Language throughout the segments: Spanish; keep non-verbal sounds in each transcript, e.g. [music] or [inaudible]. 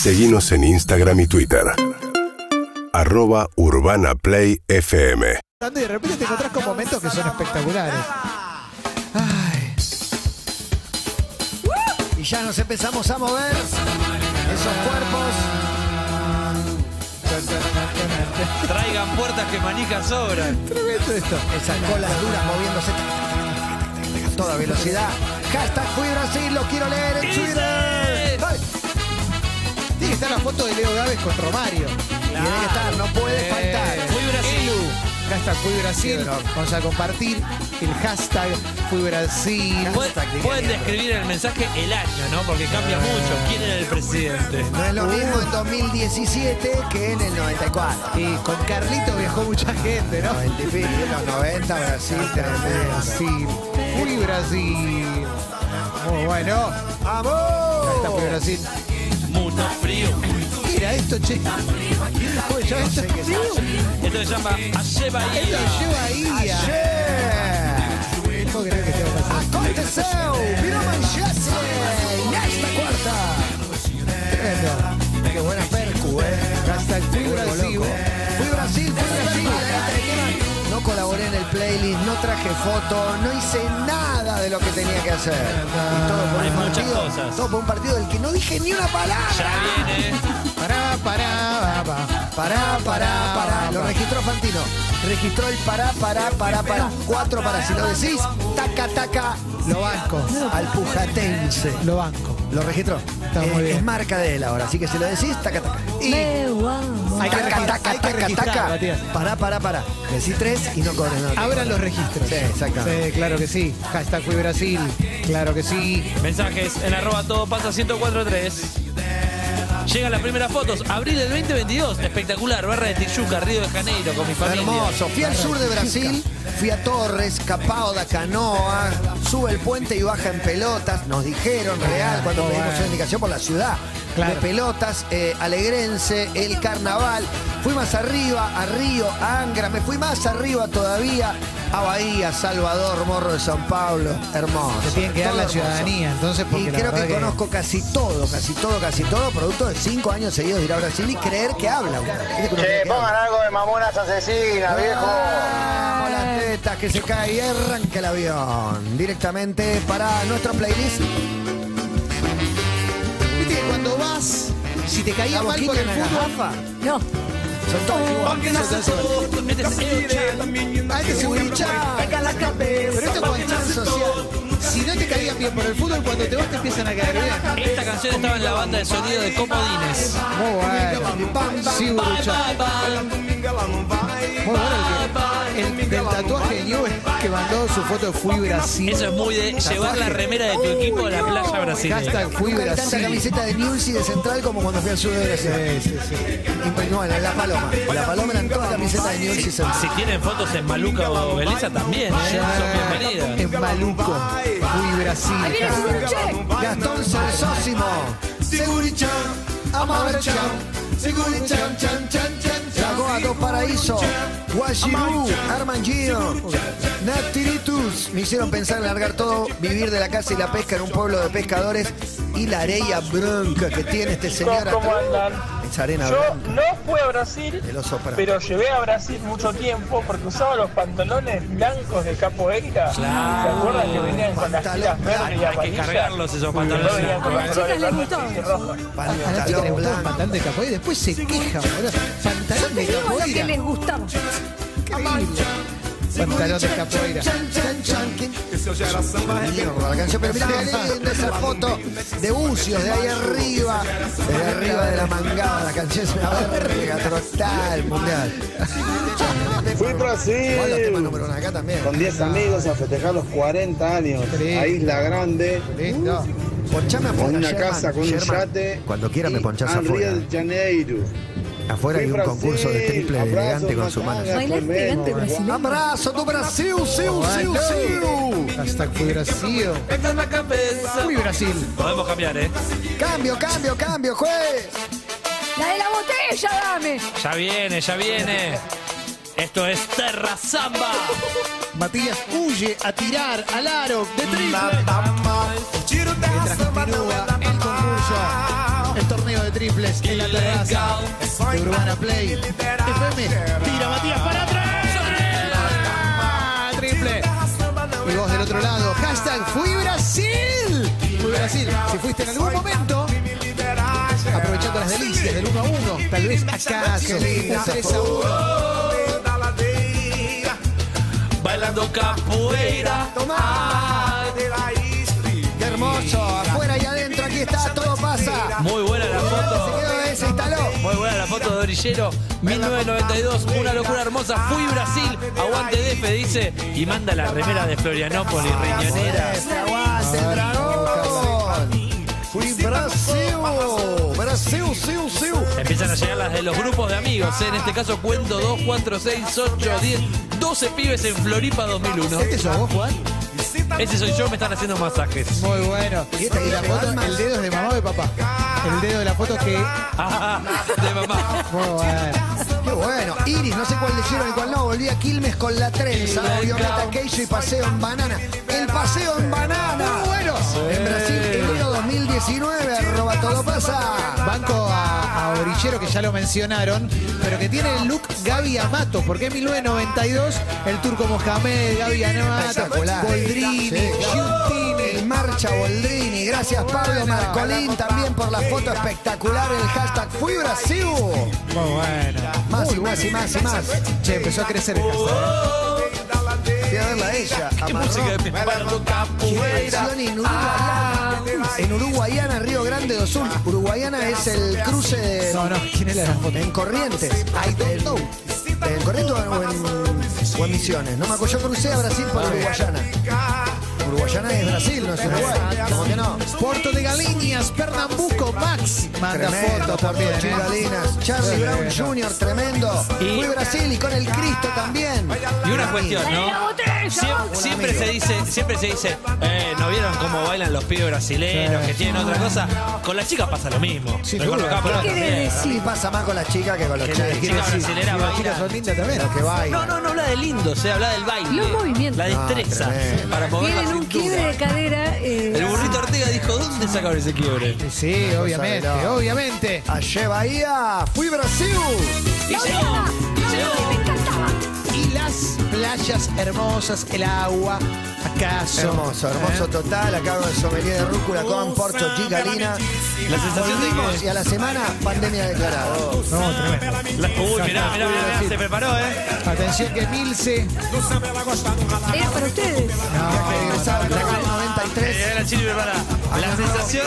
Seguimos en Instagram y Twitter. Arroba Urbana Play FM. Y de repente te encontrás con momentos que son espectaculares. Ay, Y ya nos empezamos a mover esos cuerpos. Traigan puertas que manijas sobran. tremendo esto. Esas colas duras moviéndose a toda velocidad. Hashtag Fui Brasil, lo quiero leer en Twitter. Que estar la foto de Leo Gávez con Romario. Tiene que estar, no puede faltar. Fui Brasil. Hashtag Fui Brasil. Sí, Vamos a compartir el hashtag Fui Brasil. Pueden, Hashtag describir el mensaje el año, ¿no? Porque cambia mucho. ¿Quién era el presidente? No es lo mismo en 2017 que en el 94. Y con Carlito viajó mucha gente, ¿no? 90 y pico, los 90, Brasil, tremendo. Brasil. Fui Brasil. Muy bueno. Hashtag Fui ¡Vamos! Brasil. Mucho frío. ¿Qué era esto, che? Oye, ya esto, Esto se llama Aye esto Bahía. ahí. a- Ayer. No que esté pasando. Aconteceu, virou manchete nesta quarta. Tremendo. Qué buena percu, eh. Hashtag Fui Brasil. Fui Brasil, fui playlist, no traje foto, no hice nada de lo que tenía que hacer. Y todo por Hay un partido, cosas. todo por un partido del que no dije ni una palabra. Ya viene. Pará, pará, va, va. Pará, pará, pará. Lo registró Fantino. Registró el pará, pará, pará, pará. Cuatro para si lo decís. Taca, taca. Lo banco. Al pujatense. Lo banco. Lo registró. Está muy Eh, bien. Es marca de él ahora, así que si lo decís, taca, taca. Y Hay que registrar, taca, hay que taca, registrar, taca. Matías. Pará, pará, pará. Decí tres y no cobres nada. Abran los registros. Sí, exactamente. Sí, claro que sí. Hashtag Fui Brasil. Claro que sí. Mensajes en arroba todo pasa 1043. Llegan las primeras fotos. Abril del 2022. Espectacular. Barra de Tijuca, Río de Janeiro, con mi familia. Hermoso. Fui al sur de Brasil, fui a Torres, Capao da Canoa, sube el puente y baja en pelotas. Nos dijeron real cuando Oh, pedimos una indicación por la ciudad. Claro. De pelotas, eh, Alegrense, el carnaval. Fui más arriba, a Río, a Angra. Me fui más arriba todavía, a Bahía, Salvador, Morro de San Pablo. Hermoso. Te tienen que dar la hermoso. ciudadanía, entonces, porque Y la creo que, conozco casi todo, casi todo, casi todo, producto de cinco años seguidos de ir a Brasil y creer que habla. uno. ¿Viste que uno cree Che, pongan algo de mamonas asesinas, viejo. Vamos las tetas que se cae y arranca el avión. Directamente para nuestro playlist. Viste que cuando vas, si te caía mal boquita el fútbol. garrafa. Todos iguales. Este es el chat. Ah, este social. Si no te caían bien por el fútbol, cuando te vas te empiezan a caer bien. Esta canción estaba en la banda de sonido de Comodines. Muy bueno. Sí, Burucha. Muy bueno el, que- el del tatuaje de Newell que mandó su foto de Fui Brasil. Eso es muy de llevar la remera de tu equipo a la playa brasileña. Hashtag Fui vi tanta Brasil. camiseta de News y de Central como cuando fui al sur de Brasil. Sí, sí, sí. Y, No, en la Paloma. La Paloma eran todas camisetas de News y Central. Si tienen fotos en Maluca o Beleza también, ¿eh? Son bienvenidas. En Maluco. Fui Brasil. Ahí viene Suruche. Gastón Sonsósimo. Segurichan. Amarcham. Segurichan. Chan, chan, chan. Lagoa do Paraíso. Guajirú. Armangino. Natiritus. Me hicieron pensar en largar todo, vivir de la caza y la pesca en un pueblo de pescadores y la arena bronca que tiene este señor. ¿Cómo andan? Arena Yo blanca. no fui a Brasil, El oso para. pero llevé a Brasil mucho tiempo porque usaba los pantalones blancos de capoeira. ¿Se acuerdan que venían con las tiras verdes y Hay que amarillas? cargarlos esos No pantalones. venían con A las chicas les rojos. A la chica le Pantalón gustaba el blanco. pantalón de capoeira y después se queja, boludo. Pantalón de Te digo lo que capoeira. les gustaba. Increíble. Pantalón de capoeira. Mierda, la canción, pero mirá qué linda esa foto de bucios de ahí arriba, de arriba de la mangada, la canción es una verga total mundial. Fui Brasil acá también. con 10 amigos a festejar los 40 años Sí. a Isla Grande. Lindo. Ponchame Con afuera, una Sherman, casa, con un yate. Cuando quiera me ponchás afuera. Río de Janeiro. Afuera hay un concurso de triple elegante con su mano. elegante brasileño. Abrazo tu Brasil, siu, siu, siu. Hashtag Fui Brasil. Esta es la cabeza. Fui Brasil. Podemos cambiar, ¿eh? Cambio, cambio, cambio, juez. La de la botella, dame. Ya viene, ya viene. Esto es Terra Samba. Matías huye a tirar al aro de triple. Mientras continúa el concurso, el torneo de triples en la terraza de Urbana Play. FM, tira Matías para atrás. Triple. Y vos del otro lado, hashtag Fui Brasil. Fui Brasil. Si fuiste en algún momento, aprovechando las delicias del 1 a 1, tal vez acaso un 3 a 1. Bailando capoeira. Qué hermoso, afuera y adentro, aquí está, todo pasa. Muy buena foto de Orillero, 1992, una locura hermosa. Fui Brasil, aguante DF, dice, y manda la remera de Florianópolis, riñonera. Aguante, el dragón. Fui Brasil. Brasil, siu, siu. Empiezan a llegar las de los grupos de amigos, ¿eh? en este caso cuento 2, 4, 6, 8, 10, 12 pibes en Floripa 2001. ¿Este sos vos, Juan? Ese soy yo, me están haciendo masajes. Muy bueno. ¿Y esta Y la foto, el dedo es de mamá o de papá. El dedo de la foto que. Ah, [laughs] de mamá. Muy bueno. Qué bueno. Iris, no sé cuál le hicieron y cuál no. Volví a Quilmes con la trenza. Violeta Queijo y paseo en banana. El paseo en banana. Muy bueno. En Brasil, enero 2019. Arroba todo pasa. Banco a, a Orillero, que ya lo mencionaron, pero que tiene el look Gaby Amato, porque en 1992 el turco Mohamed, Gaby Amato. Boldrini, Giuntini. Marcha Boldrini. Gracias Pablo Marcolín también por la foto espectacular. El hashtag Fui Brasil. Muy bueno. Más y más y más y más. Che, empezó a crecer el hashtag. Fui a verla a ella. En Uruguayana. En Uruguayana, Río Grande do Sul. Uruguayana es el cruce de. No, no, ¿quién es la foto? En Corrientes. I don't know. ¿En Corrientes o en, o en Misiones? No me acuerdo. Yo crucé a Brasil por Uruguayana. Uruguayana es Brasil, no es Uruguay. ¿Cómo que no? Puerto de Galiñas, Pernambuco, Max. Manda fotos también. ¿eh? Chingalinas. Charlie Sí, Brown no. Jr., tremendo. Y- Fui Brasil y con el Cristo también. Y una cuestión, ¿no? Siem- siempre se dice, siempre se dice, eh, ¿no vieron cómo bailan los pibes brasileños que tienen otra cosa? Con las chicas pasa lo mismo. Sin Con los duda. cabros ¿Qué querés también. decir? Sí, pasa más con las chicas que con los Que la chicos. chica brasilera las chicas son lindas también. Los que No, bailan. no, no habla de lindo, se habla del baile. Los movimientos. La destreza Ah, tremendo. para mover la Tienen un quiebre de cadera. eh, El burrito Ortega dijo, ¿dónde sacaron ese quiebre? Sí, obviamente, de loco. obviamente. Allá Bahía. Fui Brasil. Y llegó, y llegó. Las playas hermosas, el agua, acaso. Hermoso, hermoso ¿Eh? total. Acá el sommelier de rúcula con Porto Gigalina. La sensación de y a la semana pandemia declarada. No, tremendo. la- Uy, mirá, mirá, mirá, se preparó, ¿eh? Atención que Milce. Era para ustedes. Regresaba en el 93. Eh, la chile preparada. La sensación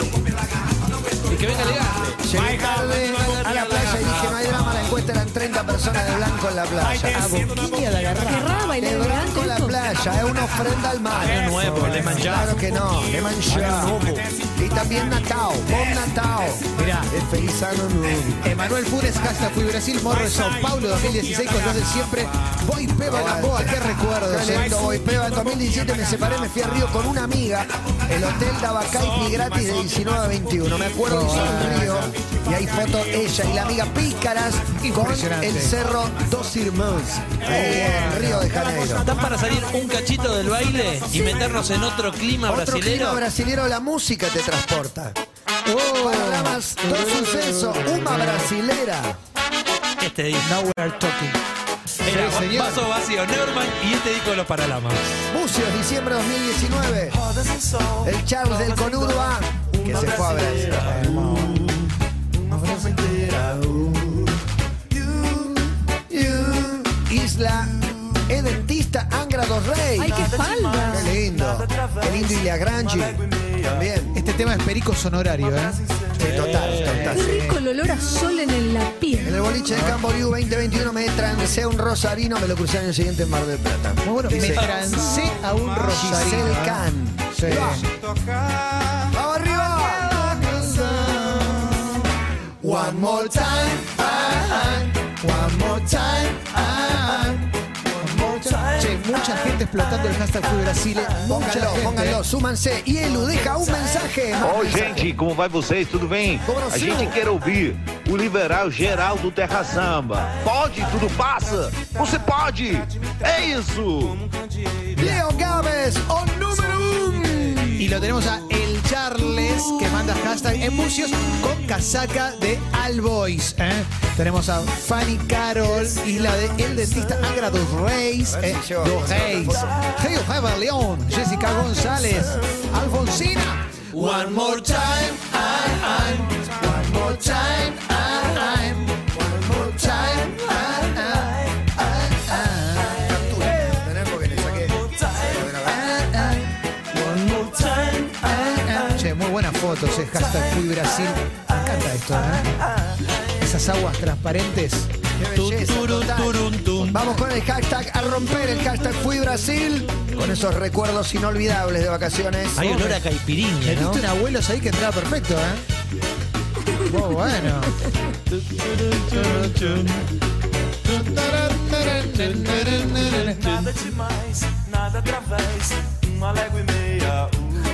de que venga elegante. Llegué tarde a la playa y dije, no hay drama, la encuesta eran 30 personas de blanco en la playa. Boquilla de agarrar. ¿Querrá bailar De blanco en la playa, es una ofrenda al mar. Año nuevo, le. Claro que no, le manchás. Y también Natal, Bon Natal. Mirá. Es feliz año nuevo. Emanuel Funes, hashtag Fui Brasil, Morro de Sao Paulo 2016 con los de siempre. Voy Peba Gamboa, qué lindo, voy peba. En 2017 me separé, me fui a Río con una amiga. El hotel daba kite gratis de 19 a 21. Me hizo en Río. Y hay fotos ella y la amiga Pícaras con el cerro Dos Irmãos. Ahí en Río de Janeiro. ¿Están para salir un cachito del baile y meternos en otro clima Otro clima brasilero? brasilero, la música te transporta. Oh, Panoramas, dos sucesos, una brasilera. Este disco. Now we are talking. Era Sí, señor. vaso vacío, Neumann y este disco de los Paralamas. Bucios, diciembre 2019. El Charles del Conudo A, que se fue a Brasil. Isla Edentista Angra dos Reis. ¡Ay, qué espalda! Qué lindo. Qué lindo Ilia Grangi. También. Este tema es perico sonorario, ¿eh? Sí, total, total. Qué rico el olor a sol en el- la En piel. el boliche de Camboriú 2021 me trancé a un rosarino, me lo crucé el año siguiente en Mar del Plata. Muy bueno, me trancé a un rosarino. Giselle. Can. Sí. One more time, ah, one more time, ah, one more time. Che, mucha gente explotando el hashtag Fui Brasil. Pónganlo, pónganlo, súmanse. Y Elu deja un mensaje. Oi, mensaje. gente, como vai vocês? Tudo bem? A Brasil. gente quer ouvir o liberal geral do Terra Samba. Pode, tudo passa. Você pode. É isso. Leo Gávez, o número uno. Y lo tenemos a El Charles que manda hashtag en bucios con casaca de All Boys. ¿eh? Tenemos a Fanny Carol y la de El Dentista Agra dos Reis. Eh, dos Reis. León. Jessica González. Alfonsina. One more time. I, I'm. One more time. I, fotos, es hashtag Fui Brasil. Me encanta esto, ¿eh? Esas aguas transparentes. Qué belleza, total. Vamos con el hashtag a romper el hashtag Fui Brasil con esos recuerdos inolvidables de vacaciones. Hay olor a caipirinha, ¿no? Un abuelos ahí que entraba perfecto, ¿eh? [laughs] Muy bueno.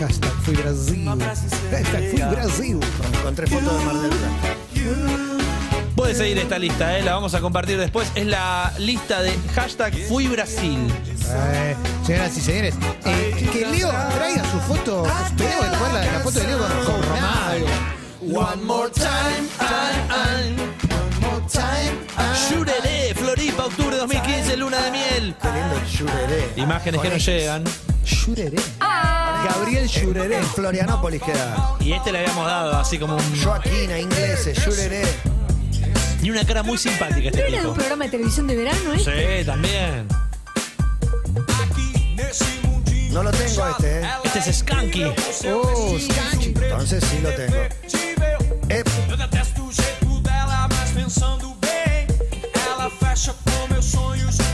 Hashtag Fui Brasil. Hashtag Fui Brasil. Encontré fotos de Mar del Plata. Puede seguir esta lista, ¿eh? la vamos a compartir después. Es la lista de hashtag Fui Brasil. Eh, señoras y señores, eh, que Leo traiga su foto. Tenemos que poner la, la foto de Leo con, con Romario. One more time, I, I, one more time, I, Yureré, Floripa, octubre 2015, luna de miel. Qué lindo Yureré. Imágenes que nos llegan. Yureré. Gabriel Yureré. En Florianópolis queda. Y este le habíamos dado así como un. Joaquina, ingleses, Yureré. Y una cara muy simpática este ¿No era tipo. un programa de televisión de verano, eh? Sí, también. No lo tengo este, ¿eh? Este es Skanky. Oh, Skanky. Entonces sí lo tengo. Eh, Eu detesto o jeito dela, mas pensando bem, ela fecha com meus sonhos como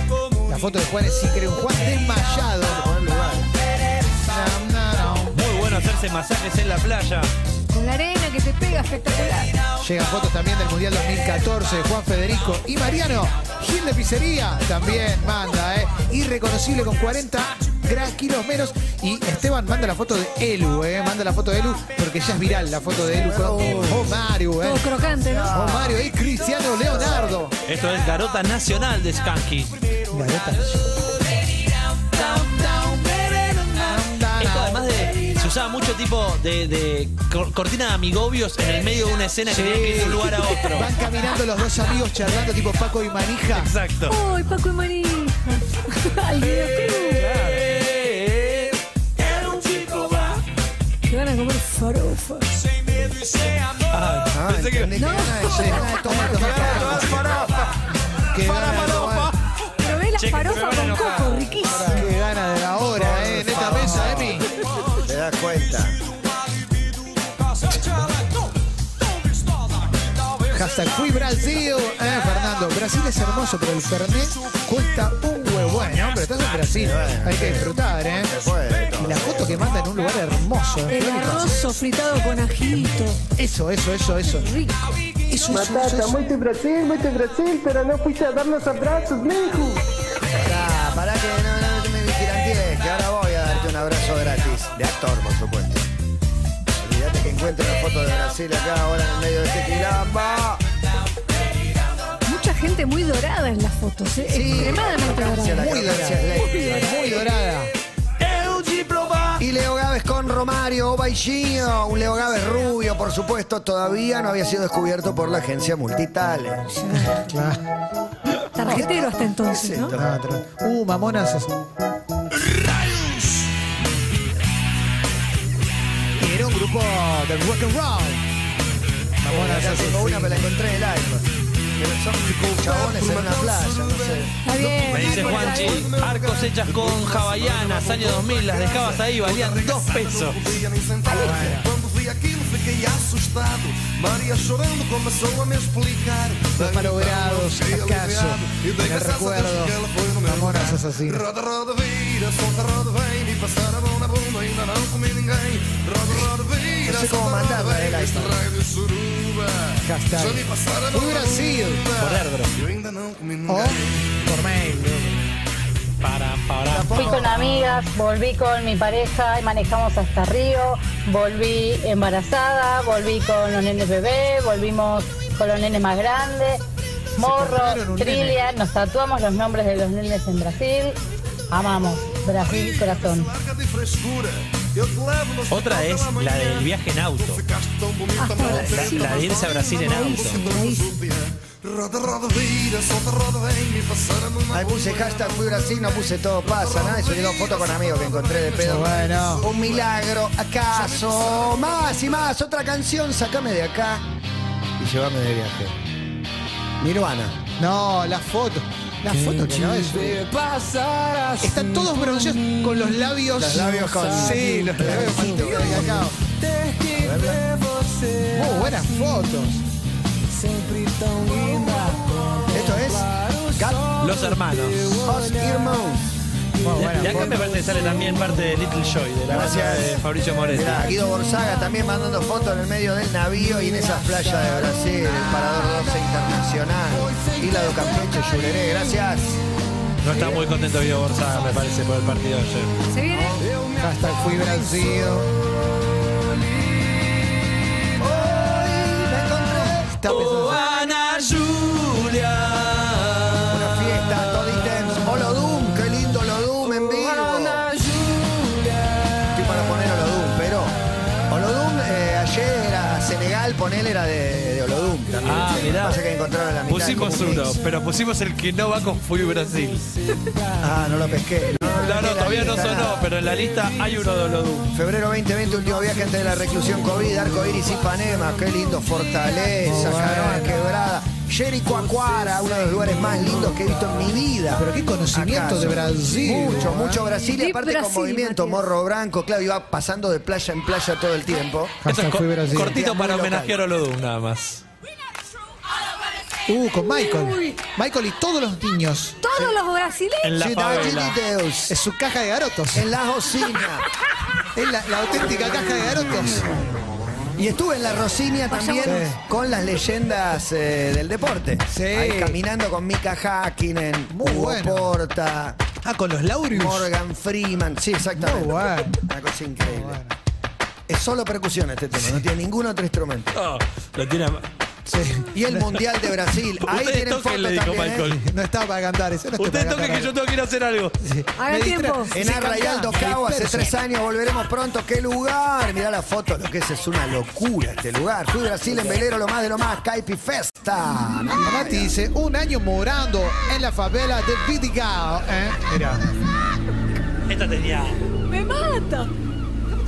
La foto de Juan es increíble. Un Juan desmayado. poner lugar. Muy bueno hacerse masajes en la playa. Con la arena que te pega espectacular. Llegan fotos también del Mundial 2014 de Juan Federico y Mariano. Gil de Pizzería también manda, ¿eh? Irreconocible con 40 gran kilos menos. Y Esteban manda la foto de Elu, ¿eh? Manda la foto de Elu porque ya es viral la foto de Elu Oh Mario, ¿eh? Todo crocante, ¿no? Oh Mario y Cristiano Leonardo. Esto es Garota Nacional de Skanky. Esto además de. Se usaba mucho tipo de, de cor- cortina de amigobios en el medio de una escena que tenía que ir de un lugar a otro. Van caminando los dos amigos charlando tipo Paco y Manija. Exacto. ¡Uy, Paco y Manija! [laughs] ¡Al videoclub! Que van a comer farofa. Ah, Pensé que- que gana de- de gana de. La Che, que me farofa van a con enojar. coco, riquísimo. Qué gana de la hora, ¿eh? En esta mesa, Emi. Te das cuenta. Hashtag fui Brasil, eh, Fernando. Brasil es hermoso, pero el Fernet cuesta un huevo. Bueno, pero estás en Brasil. Hay que disfrutar, ¿eh? Se. Y la foto que manda en un lugar hermoso. ¿eh? El arroz sofritado con ajito. Eso, eso, eso, eso. Rico. Eso, eso, eso, eso. muito Brasil, muito Brasil, pero no fuiste a dar los abrazos, mijo. Pará, que no, no me vigilantees, que ahora voy a darte un abrazo gratis. De actor, por supuesto. Olvídate que encuentro una foto de Brasil acá ahora en el medio de este quilombo. Mucha gente muy dorada en las fotos, ¿eh? Extremadamente Hacia la dorada. Muy dorada. Muy dorada. Y Leo Gávez con Romario o Baixinho, un Leo Gávez rubio, por supuesto, todavía no había sido descubierto por la agencia Multitalent. Claro. Tarjetero hasta entonces, ¿no? No, tra- Uh, mamonas. es- Era un grupo del rock and roll. Mamonas tengo una, me la encontré en el iPhone. Pero son chabones en una playa, no sé. Está bien. Me dice Marco, Juanchi, arcos hechas con hawaianas, año 2000, las dejabas ahí, valían dos pesos. Quando vi aquilo fiquei assustado. Maria chorando começou a me explicar. Los malogrados, acaso, en el recuerdo. Mamonas asesinas. Roda, roda, vira, solta, roda, vem. Me passaram a mão na bunda, ainda não comi ninguém. Roda, roda, vira, No sé cómo solta, roda, mandarla vem. del Este iPhone. raio de suruba. Hashtag. Já me passaram a mão Fui na Brasil. bunda. Por airdrop. Eu ainda não comi O ninguém. por mail. Fui con amigas, volví con mi pareja y manejamos hasta Río, volví embarazada, volví con los nenes bebé, volvimos con los nenes más grandes. Morro, compraron un Trilia, nos tatuamos los nombres de los nenes en Brasil. Amamos, Brasil corazón. Otra es la del viaje en auto. La, la de irse a Brasil en auto. Ahí puse hashtag fui Brasil, no puse todo pasa, nada, y subí dos fotos con amigos que encontré de pedo. Bueno. Un milagro, acaso. Más y más, otra canción, sacame de acá y llévame de viaje. Nirvana. No, la foto. La foto que no es. Están todos bronceados con los labios. Los labios con- Sí, los labios con cacao. Muy buenas fotos. Esto es Los hermanos. Earmuffs. Muy Y acá me parece que sale también parte de Little Joy, de la de Fabricio Moretti. Mirá, Guido Borzaga también mandando fotos en el medio del navío y en esas playas de Brasil, el Parador 12 Internacional, Isla do Campeche, Yureré, gracias. No está muy contento Guido Borzaga, me parece, por el partido de ayer. Se viene. Hashtag fui Brasil. Encontré. Está empezando encontraron la mitad Pusimos uno, pero pusimos el que no va con Fui Brasil. Ah, no lo pesqué. No, no, todavía no sonó, nada. pero en la lista hay uno de Olodum. Febrero 2020, último viaje antes de la reclusión COVID, Arco Iris Ipanema, qué lindo, Fortaleza, Canoa Quebrada, Jericoacoara, uno de los lugares más lindos que he visto en mi vida. Pero qué conocimiento de Brasil, Mucho, ¿eh? mucho Brasil y aparte con Brasil, movimiento, Matías. morro branco, claro, iba pasando de playa en playa todo el tiempo. Esto es fui Brasil. cortito para homenajear a Olodum, nada más. Uh, con Michael. Michael y todos los niños. Todos los brasileños. En la favela. Es su caja de garotos. en la Rosinia. Es la, la auténtica caja de garotos. Y estuve en la Rosinia también Sí. con las leyendas eh, del deporte. Sí. Ahí caminando con Mika Hakkinen, Muy Hugo bueno. Porta, Ah, con los Laureus. Morgan Freeman. Sí, exactamente. Muy bueno. Una cosa increíble. Es solo percusión este tema, no tiene ningún otro instrumento. Oh, lo tiene. Sí. Y el Mundial de Brasil. [laughs] Ahí Ustedes tienen toquen, fotos le dijo también. ¿eh? No estaba para cantar eso. No está para toquen que cantar. yo tengo que ir a hacer algo. Hagan Me tiempo. distra- En Arra y me Cabo hace tres años, volveremos pronto. ¡Qué lugar! Mirá la foto, lo que es es una locura este lugar. Fui a Brasil en velero, lo más de lo más, Caipi Festa. Mati dice, un año morando en la favela de Vidigao. ¿eh? Mira. Esta tenía Me mata.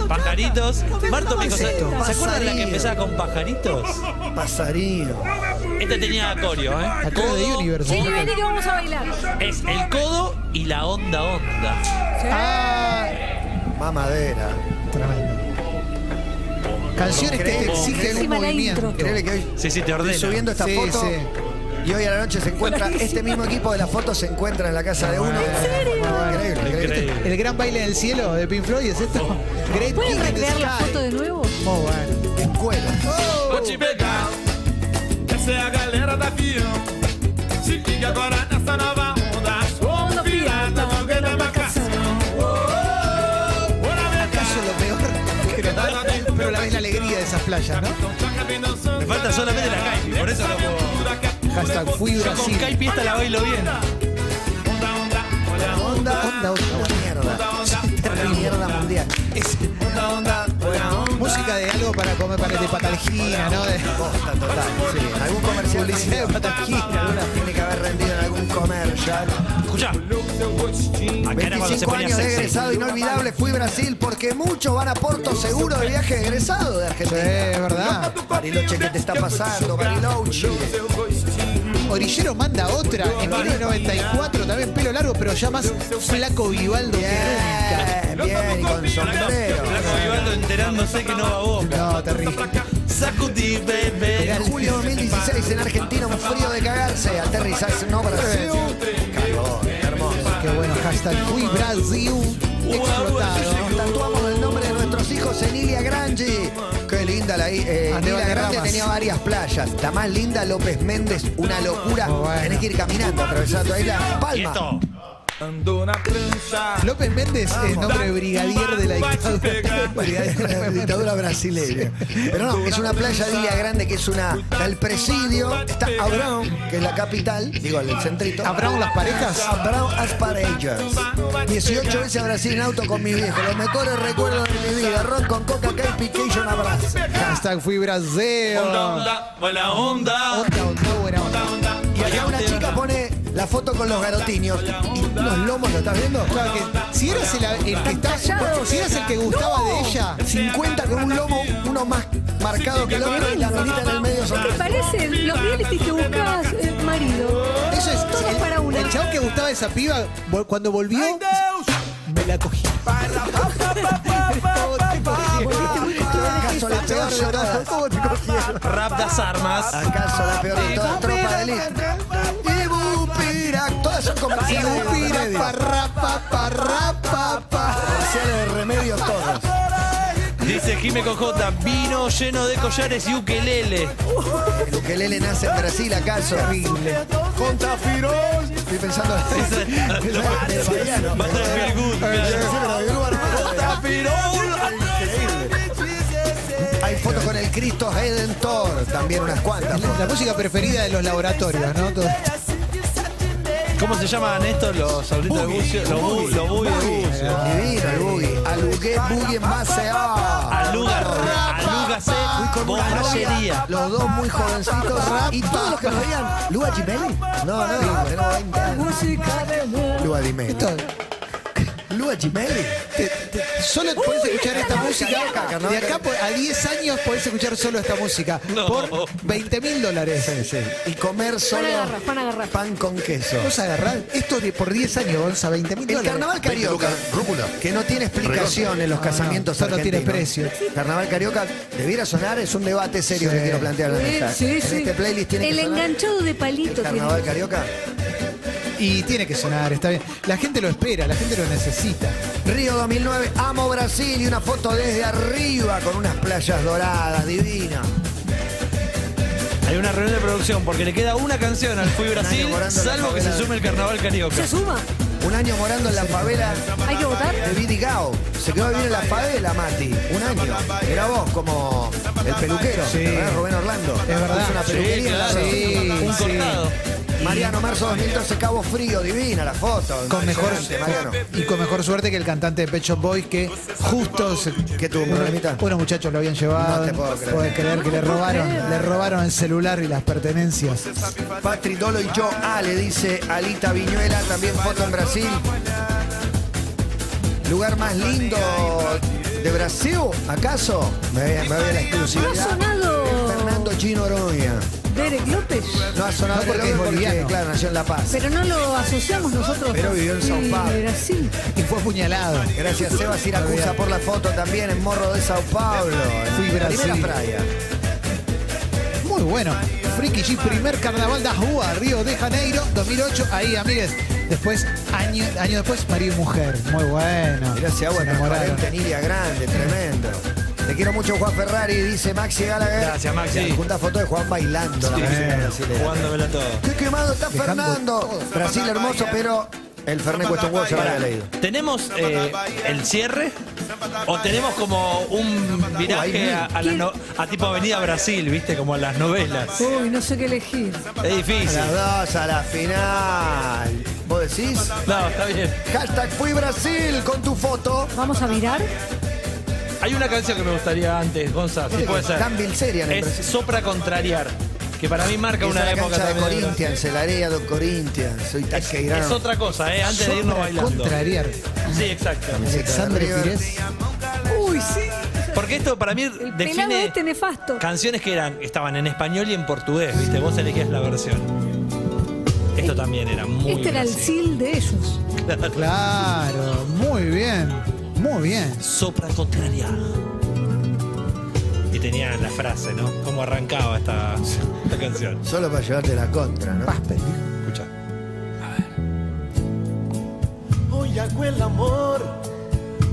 Pajaritos. Marto me ¿se acuerdan de la que empezaba con pajaritos? Pasarío. Esta tenía acorio, ¿eh? Acorio de Universe. Vení, vení que vamos a bailar. Es el codo y la onda onda. Ah, Mamadera. tremendo. Canciones que te exigen un la movimiento. intro. Increíble que hoy Sí, sí, te estoy ordena. subiendo esta Sí, foto. sí. Y hoy a la noche se encuentra, [laughs] este mismo equipo de la foto se encuentra en la casa de uno. Increíble, increíble. Increíble. El gran baile en el cielo de Pink Floyd es esto. Great ¿Pueden King in the recrear la Sky. foto de nuevo? Muy bueno. En cuero. Vou te pegar. Essa é a galera da avião. Se liga agora nessa nova onda. Sou pirata, alguém da embarcação. Bora ver Eso es lo peor. [laughs] Pero, la vez la alegría de esas playas, ¿no? toca bem dançando. Me falta solamente la Caipi, por eso no puedo. Hashtag fui Yo con Brasil. Caipi esta la bailo bien. Onda, onda, olha a onda. Onda, onda, mierda. Mierda mundial. Es Onda, onda, onda. música de algo para comer para de patalgina, ¿no? De, Posta total. Sí. Algún comercial Publicidad de patalgina. Alguna tiene que haber rendido en algún comercial. Escuchá. Acá era cuando se 25 ponía años de sexy. egresado inolvidable. Fui Brasil porque muchos van a Porto Seguro de viaje de egresado de Sí, Argentina. es verdad. Bariloche, ¿qué te está pasando? Bariloche. Orillero manda otra en 1994, también pelo largo, pero ya más flaco Vivaldo que nunca. Bien, y con sombrero. Flaco Vivaldo enterándose que no va a boca. No, terrible. Sacudí, bebé. En julio 2016 en Argentina un frío de cagarse. Aterrizaje no Brasil. Calor, hermoso. Qué bueno, hashtag fui Brasil explotado. Tatuamos hijos en Ilia Grange. Qué linda la eh, Ande Ilia Grande tenía varias playas. La más linda, López Méndez, una locura. Bueno. Tenés que ir caminando, atravesando ahí la palma. López Méndez es nombre de brigadier de la dictadura. [laughs] Brigadier de la dictadura brasileña. Pero no, es una playa de Ilha Grande que es una. Está el presidio, está Abrão, que es la capital, digo, el centrito. ¿Abrão las parejas? Abrão as parejas. 18 veces a Brasil en auto con mi viejo. Los mejores recuerdos de mi vida. Ron con coca, y piqué y un abrazo. Hashtag fui braseo. Onda, onda, buena onda. Onda, onda, buena onda. Y acá una chica pone la foto con los garotiños. Y los lomos, ¿lo estás viendo? Claro que si eras el, el que está, si eras el que gustaba de ella, 50 con un lomo, uno más marcado que el otro y la minita en el medio son ¿Qué parece? Los realities que buscabas eh, marido. eso es Todos el, para una. el chavo que gustaba de esa piba, cuando volvió, me la cogí. ¿Acaso la peor de todas? ¿Cómo te cogieron? Rap das armas. ¿Acaso la peor de todas? Tropa de élite. Todas son comerciales de Pira, remedio. parra, pa, parra, pa, pa. Comerciales de remedio todos. Dice Jime Cojota, vino lleno de collares y ukelele. El ukelele nace en Brasil, ¿acaso? Terrible. Contra Firol. Estoy pensando en. Contra Hay fotos con el Cristo Redentor, también unas cuantas. La, la música preferida de los laboratorios, ¿no? Todo- ¿Cómo se llaman estos los abritos de bucio? Los bu- los buggy de bucio. Divino el boogie. Alugué boogie en base a. Aluga, aluga C, Con una novia, borrachería. los dos muy jovencitos. Y todos los que nos veían. ¿Lua Gimelli? No, no, tenemos 20 años. Música de Lua Gimelli. Te- te- solo podés escuchar esta música. Carnaval, De acá a 10 años podés escuchar solo esta música. No. Por 20 mil dólares. Y comer solo agarrar, agarrar. pan con queso. Vos agarrás esto de por 10 años, Gonza, 20 mil El dólares. carnaval carioca, que no tiene explicación en los casamientos solo tiene precio. Carnaval carioca debiera sonar, es un debate serio que quiero plantear en la mesa. Sí, en sí. este playlist tiene El enganchado de palito el carnaval tiene. carioca. Y tiene que sonar, está bien. La gente lo espera, la gente lo necesita. Río 2009, amo Brasil y una foto desde arriba con unas playas doradas, divinas. Hay una reunión de producción porque le queda una canción al Fui Brasil, salvo que se sume el carnaval carioca. ¿Se suma? Un año morando en la favela ¿Hay que votar? de Vidigao. Se quedó a vivir en la favela, Mati. Un año. Era vos como el peluquero, Sí. ¿verdad? Rubén Orlando. Es verdad. Es una Sí, peluquería. claro. ¿verdad? Sí, Un sí. cortado. Mariano Marzo 2012, Cabo Frío, divina la foto. Con mejor, Mariano. y con mejor suerte que el cantante de Pet Shop Boys que justo se, ¿Qué tuvo un problemita? unos muchachos lo habían llevado. No te puedo creer. Puedes creer que le robaron, le robaron el celular y las pertenencias. Patri Dolo y yo, ah, le dice Alita Viñuela, también foto en Brasil. Lugar más lindo de Brasil, ¿acaso? Me voy a, me a la ¿No ha exclusividad. sonado Fernando Chino Oroña. Derek López? No ha sonado porque porque, es porque, boliviano. claro, nació en La Paz. Pero no lo asociamos nosotros. Pero vivió en Sao Paulo. Brasil. Y fue apuñalado. Gracias Seba Siracusa por la foto también en Morro de Sao Paulo. Fui Brasil. Primera playa. Muy bueno. Friki G, primer carnaval da Rúa, Río de Janeiro, 2008. Ahí, amigues. Después, año, año después, marido y mujer. Muy bueno. Gracias, transparente, Nidia Grande, tremendo. Te quiero mucho, Juan Ferrari, dice Maxi Gallagher. Gracias, Maxi. Junta foto de Juan bailando la Sí, música brasileña. jugándomela todo. Qué quemado está Dejando Fernando. todo. Brasil hermoso, pero el Fernet cuesta un huevo, ya lo había leído. ¿Tenemos eh, el cierre? ¿O tenemos como un viraje a, a la no- a tipo Avenida Brasil, viste? Como a las novelas. Uy, no sé qué elegir. Es A difícil. las dos, a la final. ¿Vos decís? No, está bien. Hashtag Fui Brasil con tu foto. ¿Vamos a mirar? Hay una canción que me gustaría antes, Gonza, si puede ser. Tan Bilzerian, en Es. Sopra Contrariar, que para mí marca Esa una la época cancha de también. Corinthians, el área de Corinthians. Soy Es, taqueirano. es otra cosa, ¿eh? Antes de irnos bailando. Contrariar. Sí, exacto. Alexandre River. Pires. Uy, sí. Porque esto para mí El pelado define este nefasto. canciones que eran estaban en español y en portugués, ¿viste? Vos elegías la versión. Esto también era muy Este era el. SIL de ellos. [laughs] Claro, muy bien. Muy bien. Sopra Contrariar. Y tenía la frase, ¿no? Cómo arrancaba esta, esta canción. Solo para llevarte la contra, ¿no? Paz, pendejo. Escucha. Hoy hago el amor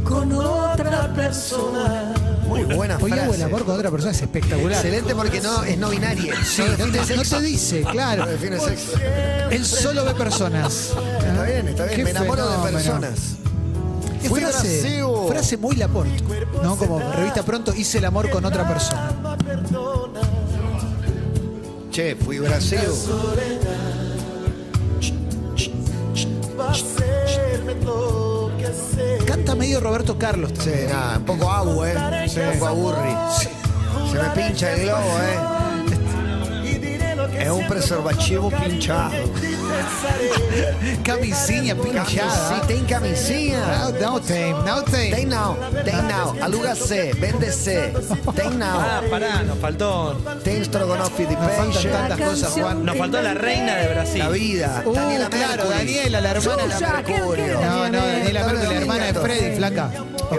Con otra persona. Muy buena Hoy hago el frase. amor con otra persona es espectacular. Excelente porque no es no binaria. Sí, no no te, no te dice, claro. No define sexo. Él solo ve personas. Está bien, está bien. Qué Me enamoro de fenómeno. personas. Fui frase, frase muy Laporte, ¿no? Como revista pronto hice el amor con otra persona. Che, fui Brasil. Canta medio Roberto Carlos. Sí, nada, un poco agua, ¿eh? Un poco aburri. Se me pincha el globo, ¿eh? [laughs] Es un preservativo pinchado. Camisinha pinchada. Sí, tem camisinha. Now, now tem, now tem. Tem now, tem now. Alúgase, véndese. Tem Ah, now. pará, nos faltó. Tem estrogonofe de Nos faltan peixe. tantas cosas, Juan. Nos faltó la reina de Brasil. La vida. Uh, Daniela claro, Mercury. Daniela, la hermana de la Suya, ¿qué- Mercurio. No, no, Daniela Mercury, la hermana de Freddy, flaca.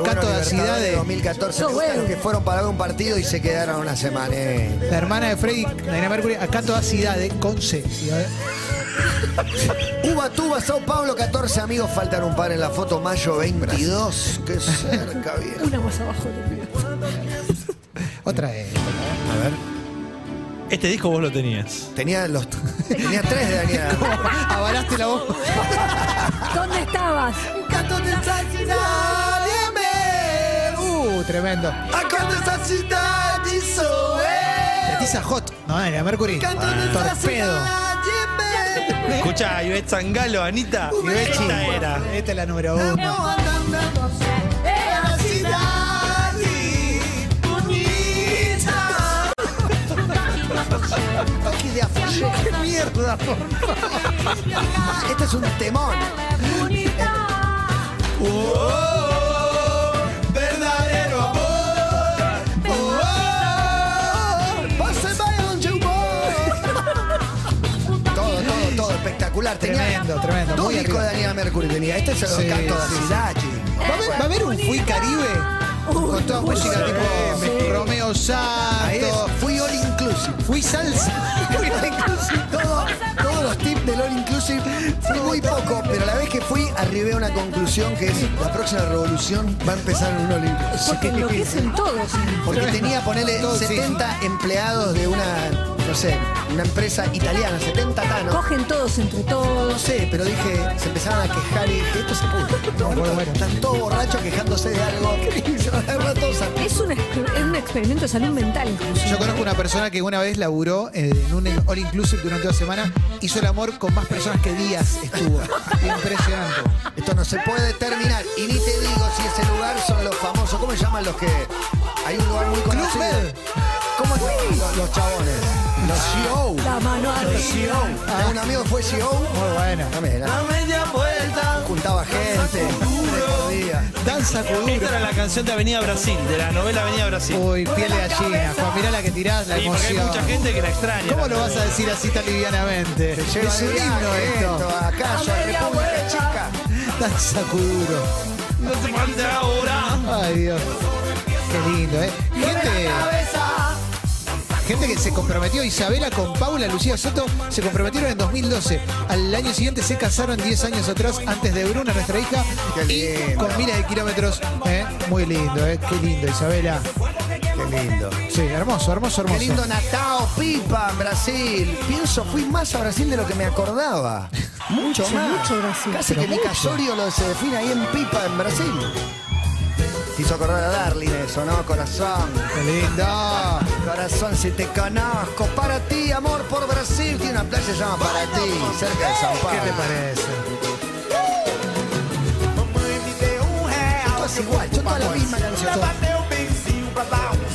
Canto de ciudad de de 2014. Sos Me gustan bueno. los que fueron para ver un partido y se quedaron una semana. eh. La hermana de Freddy, Daniela Mercury, acá toda ciudad con C. Ciudad- Ubatuba, Sao Paulo, 14 amigos. Faltan un par en la foto. Mayo 22. Qué cerca, bien. [laughs] Una más abajo. Otra vez. A ver. Este disco vos lo tenías. Tenía, los, tenía tres de Daniela. [laughs] Avalaste la voz. [laughs] ¿Dónde estabas? Uh, tremendo. Acá Leticia Hot. No, Daniela Mercury. Torpedo. Escucha, Ivette Zangalo, Anita. Esta era. Esta es la número uno. De. ¡Qué mierda! Este es un temón. Tenía Tremendo, tremendo, Dos muy discos de. Daniela Mercury tenía. Este se lo Sí, canto a sí, sí. ¿Va a, haber, va a haber un Fui Caribe? Con toda música tipo Romeo Santos. fui all inclusive. Fui salsa. [laughs] Fui all inclusive. Todo, todos los tips del all inclusive. Fui muy poco, pero la vez que fui arribé a una conclusión que es la próxima revolución va a empezar en un all inclusive. Porque enloquecen todos. Porque tenía, sí, 70 empleados de una, no sé, una empresa italiana, 70 tanos. Cogen todos entre No todos. sé, pero dije, se empezaban a quejar y dije, esto se. No, bueno, bueno. Están todos borrachos quejándose de algo. [laughs] Se van a agarrar todos a- Es un, es un experimento de salud mental. incluso. Yo conozco una persona que una vez laburó eh, en un all inclusive durante una semana, hizo el amor con más personas que días estuvo. Impresionante. Esto no se puede terminar. Y ni te digo si ese lugar son los famosos. ¿Cómo se llaman los que.? Hay un lugar muy conocido. Med. ¿Cómo se llaman los, los chabones? Los CEO. La mano Los arriba. CEO. Tengo Un amigo fue CEO. Muy bueno. Dame, la- media vuelta. Juntaba gente. Danza Esta Kuduro. era la canción de Avenida Brasil, de la novela Avenida Brasil. Uy, piel de gallina. Juan, mirá la que tirás, la Y porque hay emoción. mucha gente que la extraña. ¿Cómo lo vas a decir así tan livianamente? Es un himno esto. ¿Acaso a República Checa? Danza Kuduro. No se falte ahora. Ay, Dios. Qué lindo, ¿eh? Gente. Gente que se comprometió, Isabela con Paula Lucía Soto, se comprometieron en 2012. Al año siguiente se casaron 10 años atrás, antes de Bruna, nuestra hija, Qué y lindo. con miles de kilómetros. ¿eh? Muy lindo, ¿eh? Qué lindo, Isabela. Qué lindo. Sí, hermoso, hermoso, Qué hermoso. lindo Natal, Pipa, en Brasil. Pienso, fui más a Brasil de lo que me acordaba. Mucho, Mucho, más. mucho Brasil. Casi Pero que mi mucho. casorio lo se define ahí en Pipa, en Brasil. Te hizo acordar a Darling eso, ¿no? Corazón. Qué lindo. Corazón, si te conozco. Para ti, amor por Brasil. Tiene una playa que se llama Para ti, cerca de Sao Paulo. ¿Qué te parece? Esto es igual, son todas la misma canción.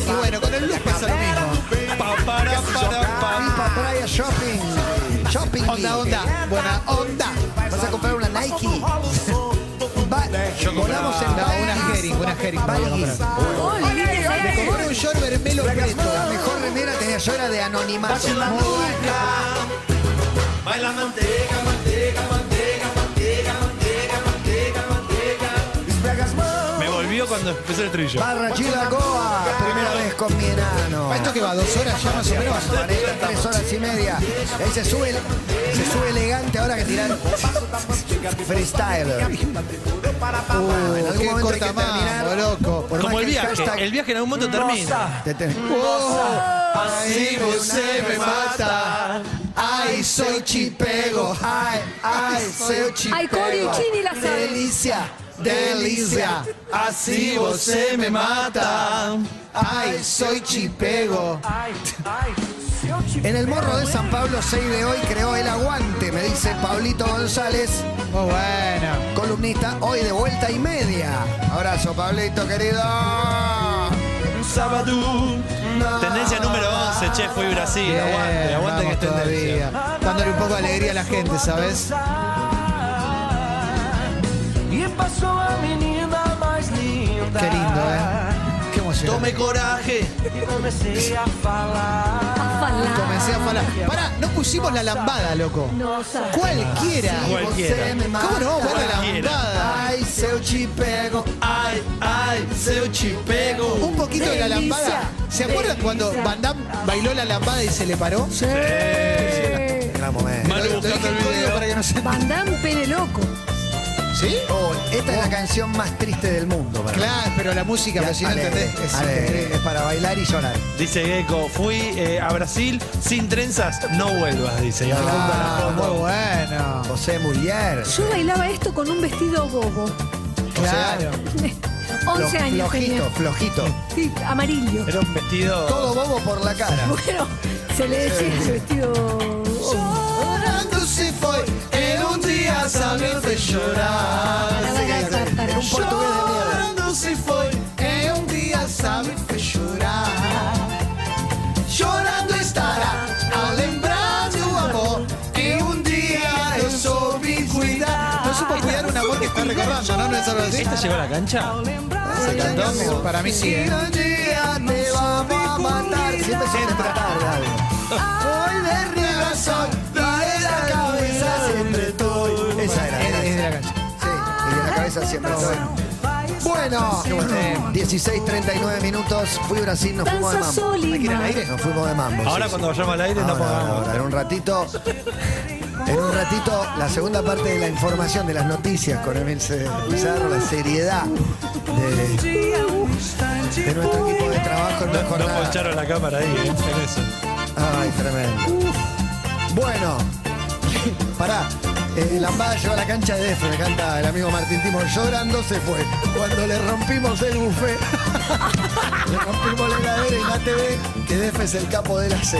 Y bueno, con el luz pasa lo mismo. Pa, para, para, pa. Pipa, playa, shopping. Shopping. Onda, onda. Buena onda. ¿Vas a comprar una Nike? Va- volamos en No, Bailey. una Hering, una Hering. voy a Bailey. comprar. Oh, líneas Me compré un short vermelo preto. La mejor remera tenía yo era de anonimato. Baila manteca, cuando empezó el trillo. Barra Chila Goa, primera vez con mi enano. ¿Esto que va? ¿Dos horas ya más o menos? Tres horas y media. Ahí se sube, se sube elegante ahora que tirar freestyle. Uh, en algún momento hay que corta terminar. más, loco. Por Como el viaje. hashtag- El viaje en algún momento termina. Te- te- Así você me mata. Ay, soy chipego. Ay, ay, soy chipego. Ay, Cory Chini la sabe. Delicia, delicia. Así você me mata. Ay, soy chipego. En el morro de San Pablo 6 de hoy creó el aguante, me dice Pablito González, Muy bueno. columnista, hoy de vuelta y media. Abrazo, Pablito, querido. Tendencia número 11, che, fue Brasil. Bien, aguante, aguante que es tendencia. todavía. Dándole un poco de alegría a la gente, ¿sabes? Qué lindo, ¿eh? Qué emoción. Tome coraje. Comencé a falar. Pará, no pusimos la lambada, loco. Cualquiera. Cualquiera. ¿Cómo no vamos a ver la lambada? Ay, seu chipego. Ay, ay, seu chipego. Un poquito de la lambada. ¿Se acuerdan cuando. Van Damme bailó la lambada y se le paró? Sí. Gran momento. Manu buscando el video. para que no se Van Damme, pene loco. ¿Sí? Oh, esta es la canción más triste del mundo. para mí. Claro, pero la música, pero si no Ale, entendés, es ale, increíble. es para bailar y llorar. Dice Gecko, fui eh, a Brasil sin trenzas, no vuelvas, dice. Y adjunta la Ah, foto. muy bueno. José Murier. Yo bailaba esto con un vestido bobo. Claro. 11 [laughs] Flo- años Flojito, tenía. flojito. Sí, amarillo. Era un vestido. Todo bobo por la cara. [laughs] Bueno, se le decía ese vestido. Saber de llorar. En un portugués de mierda. Chorando se foi, en un día saber de llorar. Llorando estará, al lembrar tu amor, que un día yo soube cuidar. No supo cuidar un amor que está recordando, ¿no? ¿No es algo así? ¿Esta llegó a la cancha? ¿Se cantó? Para mí sí. ¿eh? Un día te vamos a matar. Siempre se entra tarde. Hoy de regreso, era. Es es de la cancha. Sí, y de la cabeza siempre. Bueno, 16.39 minutos. Fui a Brasil, nos fuimos de mambo. Nos fuimos de mambo. Ahora sí, cuando sí. vayamos al aire no Ahora, ahora. En un ratito. En un ratito, la segunda parte de la información de las noticias con Emil C- Pizarro, la seriedad de, de nuestro equipo de trabajo en una No, no jornada. poncharon la cámara ahí, ¿eh? En eso. Ay, tremendo. Bueno, pará. Eh, Lambada llegó a la cancha de Def, me canta el amigo Martín Timo. Llorando se fue. Cuando le rompimos el buffet, [laughs] le rompimos la heladera y la TV, que Def es el capo de la C.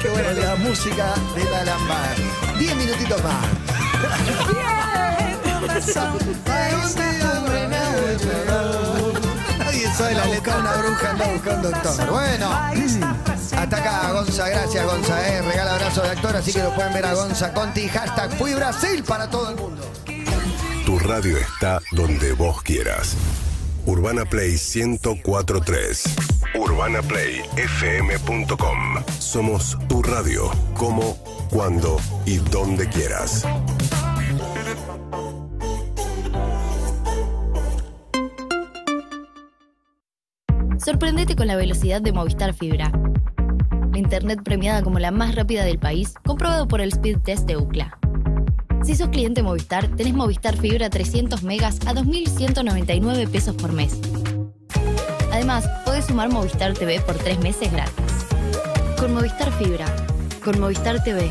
Qué buena la música de la lambada. Diez minutitos más. Nadie sabe la letra. una bruja, anda un doctor. Bueno, hasta acá Gonza, gracias Gonza, eh. regala abrazo de actor, así que lo pueden ver a Gonza Conti, hashtag Fui Brasil para todo el mundo. Tu radio está donde vos quieras. Urbana Play 1043. UrbanaPlayFM.com. Somos tu radio. Como, cuando y donde quieras. Sorprendete con la velocidad de Movistar Fibra. Internet premiada como la más rápida del país, comprobado por el Speed Test de UCLA. Si sos cliente Movistar, tenés Movistar Fibra 300 megas a 2.199 pesos por mes. Además, podés sumar Movistar TV por tres meses gratis. Con Movistar Fibra. Con Movistar TV.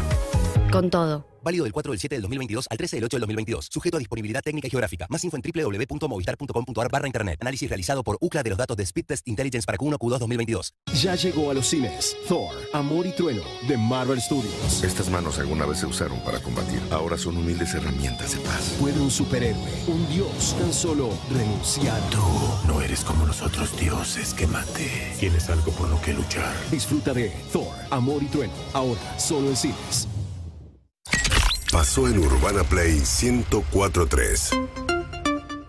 Con todo. Válido del 4 del 7 del 2022 al 13 del 8 del 2022. Sujeto a disponibilidad técnica y geográfica. Más info en www.movistar.com.ar barra internet. Análisis realizado por UCLA de los datos de Speed Test Intelligence para Q1 Q2 2022. Ya llegó a los cines Thor, Amor y Trueno de Marvel Studios. Estas manos alguna vez se usaron para combatir. Ahora son humildes herramientas de paz. ¿Puede un superhéroe, un dios, tan solo renunciar? Tú no eres como los otros dioses que maté. Tienes algo por lo que luchar. Disfruta de Thor, Amor y Trueno, ahora solo en cines. Pasó en Urbana Play 1043.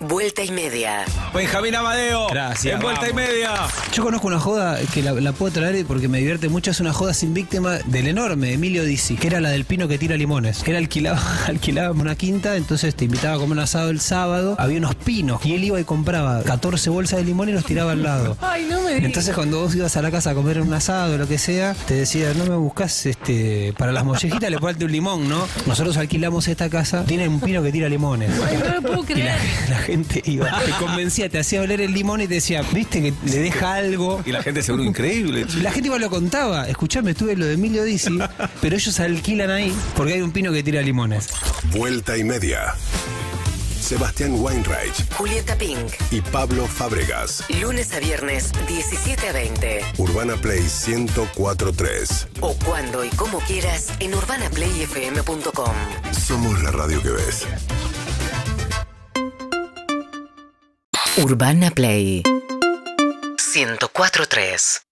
Vuelta y media. Benjamín Amadeo. Gracias, En vuelta y media. Yo conozco una joda que la, la puedo traer porque me divierte mucho. Es una joda sin víctima del enorme Emilio Dizzi, que era la del pino que tira limones. Él alquilaba, [laughs] alquilábamos una quinta, entonces te invitaba a comer un asado el sábado. Había unos pinos y él iba y compraba 14 bolsas de limón y los tiraba al lado. [laughs] Ay, no me digas. Entonces cuando vos ibas a la casa a comer un asado o lo que sea, te decía, no me buscas este, para las mollejitas le ponerte un limón, ¿no? Nosotros alquilamos esta casa, tiene un pino que tira limones. Ay, no lo puedo [laughs] Y la, creer. la gente iba, te convencía, te hacía oler el limón y te decía, viste que le deja algo. Y la gente seguro increíble. Y La gente igual lo contaba. Escuchame, estuve en lo de Emilio Dizzi, pero ellos alquilan ahí porque hay un pino que tira limones. Vuelta y media. Sebastián Weinreich Julieta Pink. y Pablo Fábregas. Lunes a viernes, 17 a 20. Urbana Play 1043. O cuando y como quieras en urbanaplayfm.com. Somos la radio que ves. Urbana Play 1043.